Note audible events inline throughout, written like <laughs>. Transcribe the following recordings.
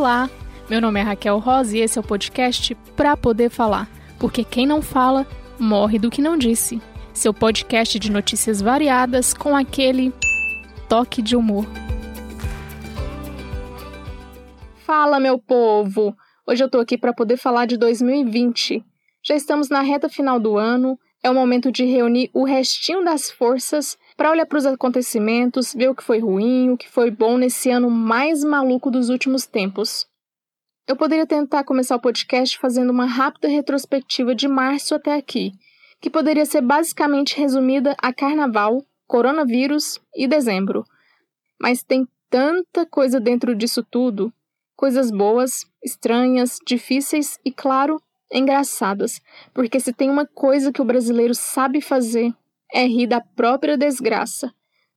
Olá, meu nome é Raquel Rosa e esse é o podcast Pra Poder Falar, porque quem não fala morre do que não disse. Seu podcast de notícias variadas com aquele toque de humor. Fala, meu povo! Hoje eu tô aqui para poder falar de 2020. Já estamos na reta final do ano, é o momento de reunir o restinho das forças para olhar para os acontecimentos, ver o que foi ruim, o que foi bom nesse ano mais maluco dos últimos tempos. Eu poderia tentar começar o podcast fazendo uma rápida retrospectiva de março até aqui, que poderia ser basicamente resumida a carnaval, coronavírus e dezembro. Mas tem tanta coisa dentro disso tudo, coisas boas, estranhas, difíceis e, claro, engraçadas, porque se tem uma coisa que o brasileiro sabe fazer é rir da própria desgraça.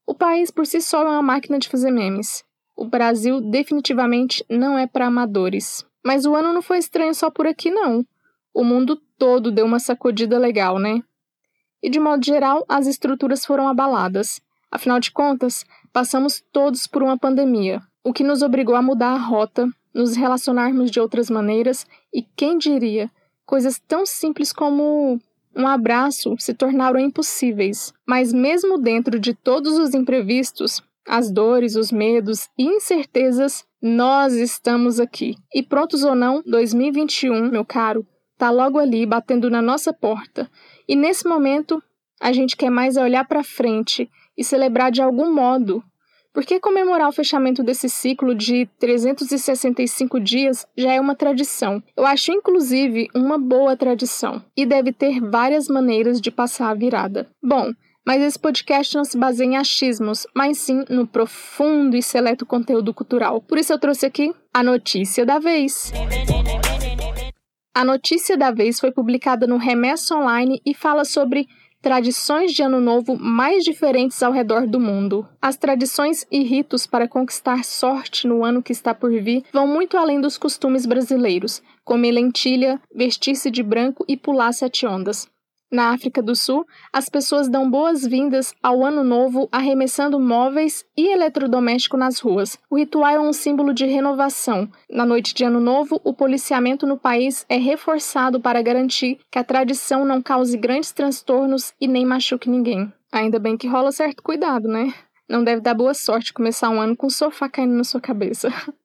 O país por si só é uma máquina de fazer memes. O Brasil definitivamente não é para amadores. Mas o ano não foi estranho só por aqui, não. O mundo todo deu uma sacudida legal, né? E de modo geral, as estruturas foram abaladas. Afinal de contas, passamos todos por uma pandemia, o que nos obrigou a mudar a rota, nos relacionarmos de outras maneiras e, quem diria, coisas tão simples como um abraço se tornaram impossíveis. Mas, mesmo dentro de todos os imprevistos, as dores, os medos e incertezas, nós estamos aqui. E prontos ou não, 2021, meu caro, tá logo ali batendo na nossa porta. E nesse momento, a gente quer mais olhar para frente e celebrar de algum modo por que comemorar o fechamento desse ciclo de 365 dias já é uma tradição? Eu acho, inclusive, uma boa tradição e deve ter várias maneiras de passar a virada. Bom, mas esse podcast não se baseia em achismos, mas sim no profundo e seleto conteúdo cultural. Por isso eu trouxe aqui a notícia da vez. A notícia da vez foi publicada no Remesso Online e fala sobre tradições de Ano Novo mais diferentes ao redor do mundo. As tradições e ritos para conquistar sorte no ano que está por vir vão muito além dos costumes brasileiros, comer lentilha, vestir-se de branco e pular sete ondas. Na África do Sul, as pessoas dão boas-vindas ao Ano Novo arremessando móveis e eletrodoméstico nas ruas. O ritual é um símbolo de renovação. Na noite de Ano Novo, o policiamento no país é reforçado para garantir que a tradição não cause grandes transtornos e nem machuque ninguém. Ainda bem que rola certo cuidado, né? Não deve dar boa sorte começar um ano com sofá caindo na sua cabeça. <laughs>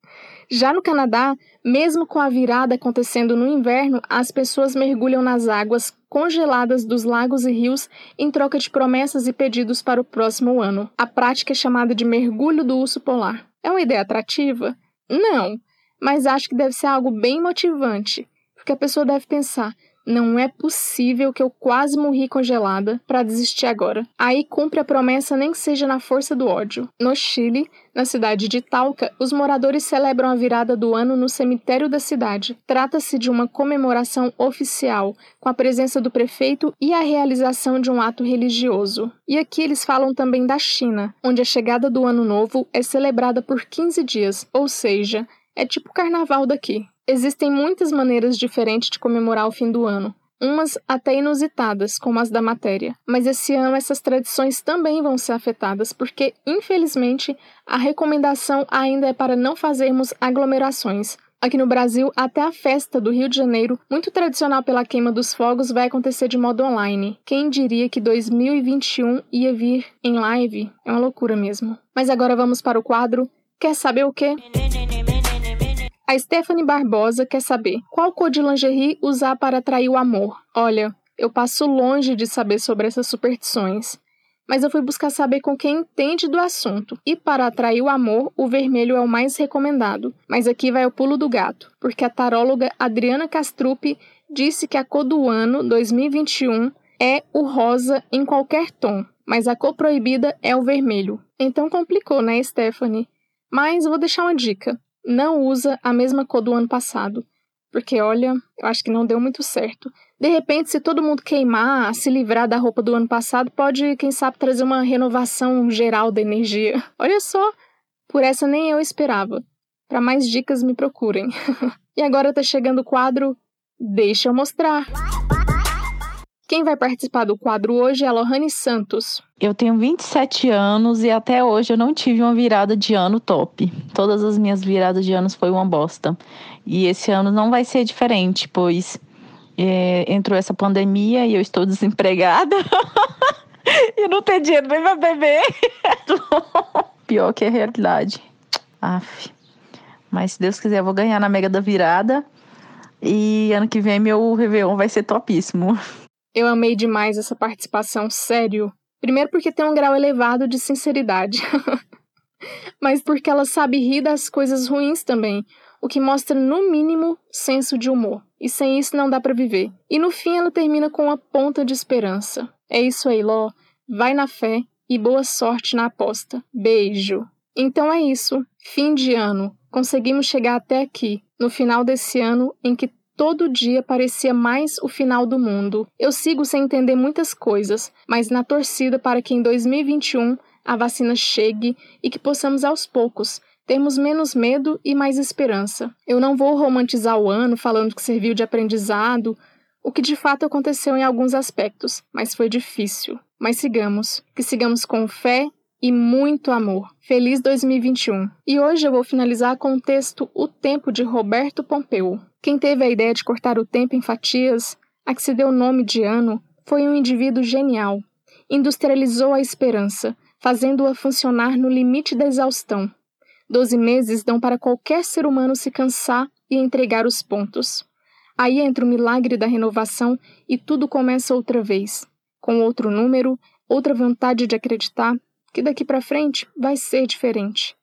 Já no Canadá, mesmo com a virada acontecendo no inverno, as pessoas mergulham nas águas congeladas dos lagos e rios em troca de promessas e pedidos para o próximo ano. A prática é chamada de mergulho do urso polar. É uma ideia atrativa? Não, mas acho que deve ser algo bem motivante, porque a pessoa deve pensar: não é possível que eu quase morri congelada para desistir agora. Aí cumpre a promessa nem que seja na força do ódio. No Chile, na cidade de Talca, os moradores celebram a virada do ano no cemitério da cidade. Trata-se de uma comemoração oficial, com a presença do prefeito e a realização de um ato religioso. E aqui eles falam também da China, onde a chegada do ano novo é celebrada por 15 dias, ou seja, é tipo carnaval daqui. Existem muitas maneiras diferentes de comemorar o fim do ano, umas até inusitadas, como as da matéria. Mas esse ano essas tradições também vão ser afetadas, porque, infelizmente, a recomendação ainda é para não fazermos aglomerações. Aqui no Brasil, até a festa do Rio de Janeiro, muito tradicional pela queima dos fogos, vai acontecer de modo online. Quem diria que 2021 ia vir em live? É uma loucura mesmo. Mas agora vamos para o quadro Quer saber o quê? A Stephanie Barbosa quer saber qual cor de lingerie usar para atrair o amor. Olha, eu passo longe de saber sobre essas superstições, mas eu fui buscar saber com quem entende do assunto. E para atrair o amor, o vermelho é o mais recomendado. Mas aqui vai o pulo do gato, porque a taróloga Adriana Castrup disse que a cor do ano 2021 é o rosa em qualquer tom, mas a cor proibida é o vermelho. Então complicou, né, Stephanie? Mas vou deixar uma dica não usa a mesma cor do ano passado. Porque, olha, eu acho que não deu muito certo. De repente, se todo mundo queimar, se livrar da roupa do ano passado, pode, quem sabe, trazer uma renovação geral da energia. <laughs> Olha só, por essa nem eu esperava. Para mais dicas, me procurem. <laughs> e agora tá chegando o quadro Deixa eu mostrar. Quem vai participar do quadro hoje é a Lohane Santos. Eu tenho 27 anos e até hoje eu não tive uma virada de ano top. Todas as minhas viradas de anos foi uma bosta. E esse ano não vai ser diferente, pois é, entrou essa pandemia e eu estou <laughs> desempregada. e não tenho dinheiro nem pra beber. <laughs> Pior que a realidade. Aff. Mas se Deus quiser, eu vou ganhar na Mega da Virada. E ano que vem meu Réveillon vai ser topíssimo. Eu amei demais essa participação, sério. Primeiro porque tem um grau elevado de sinceridade. <laughs> Mas porque ela sabe rir das coisas ruins também, o que mostra no mínimo senso de humor. E sem isso não dá para viver. E no fim ela termina com uma ponta de esperança. É isso aí, Ló. Vai na fé e boa sorte na aposta. Beijo. Então é isso. Fim de ano. Conseguimos chegar até aqui, no final desse ano em que todo dia parecia mais o final do mundo. Eu sigo sem entender muitas coisas, mas na torcida para que em 2021 a vacina chegue e que possamos aos poucos termos menos medo e mais esperança. Eu não vou romantizar o ano falando que serviu de aprendizado, o que de fato aconteceu em alguns aspectos, mas foi difícil. Mas sigamos, que sigamos com fé e muito amor. Feliz 2021. E hoje eu vou finalizar com o texto O Tempo de Roberto Pompeu. Quem teve a ideia de cortar o tempo em fatias, a que se deu o nome de ano, foi um indivíduo genial. Industrializou a esperança, fazendo-a funcionar no limite da exaustão. Doze meses dão para qualquer ser humano se cansar e entregar os pontos. Aí entra o milagre da renovação e tudo começa outra vez, com outro número, outra vontade de acreditar, que daqui para frente vai ser diferente.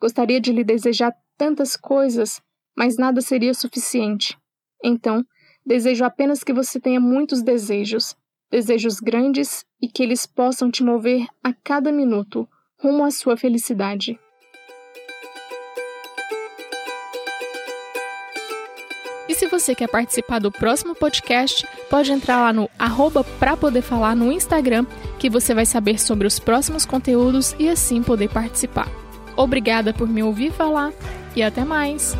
Gostaria de lhe desejar tantas coisas, mas nada seria suficiente. Então, desejo apenas que você tenha muitos desejos, desejos grandes e que eles possam te mover a cada minuto rumo à sua felicidade. Se você quer participar do próximo podcast, pode entrar lá no arroba pra poder falar no Instagram, que você vai saber sobre os próximos conteúdos e assim poder participar. Obrigada por me ouvir falar e até mais!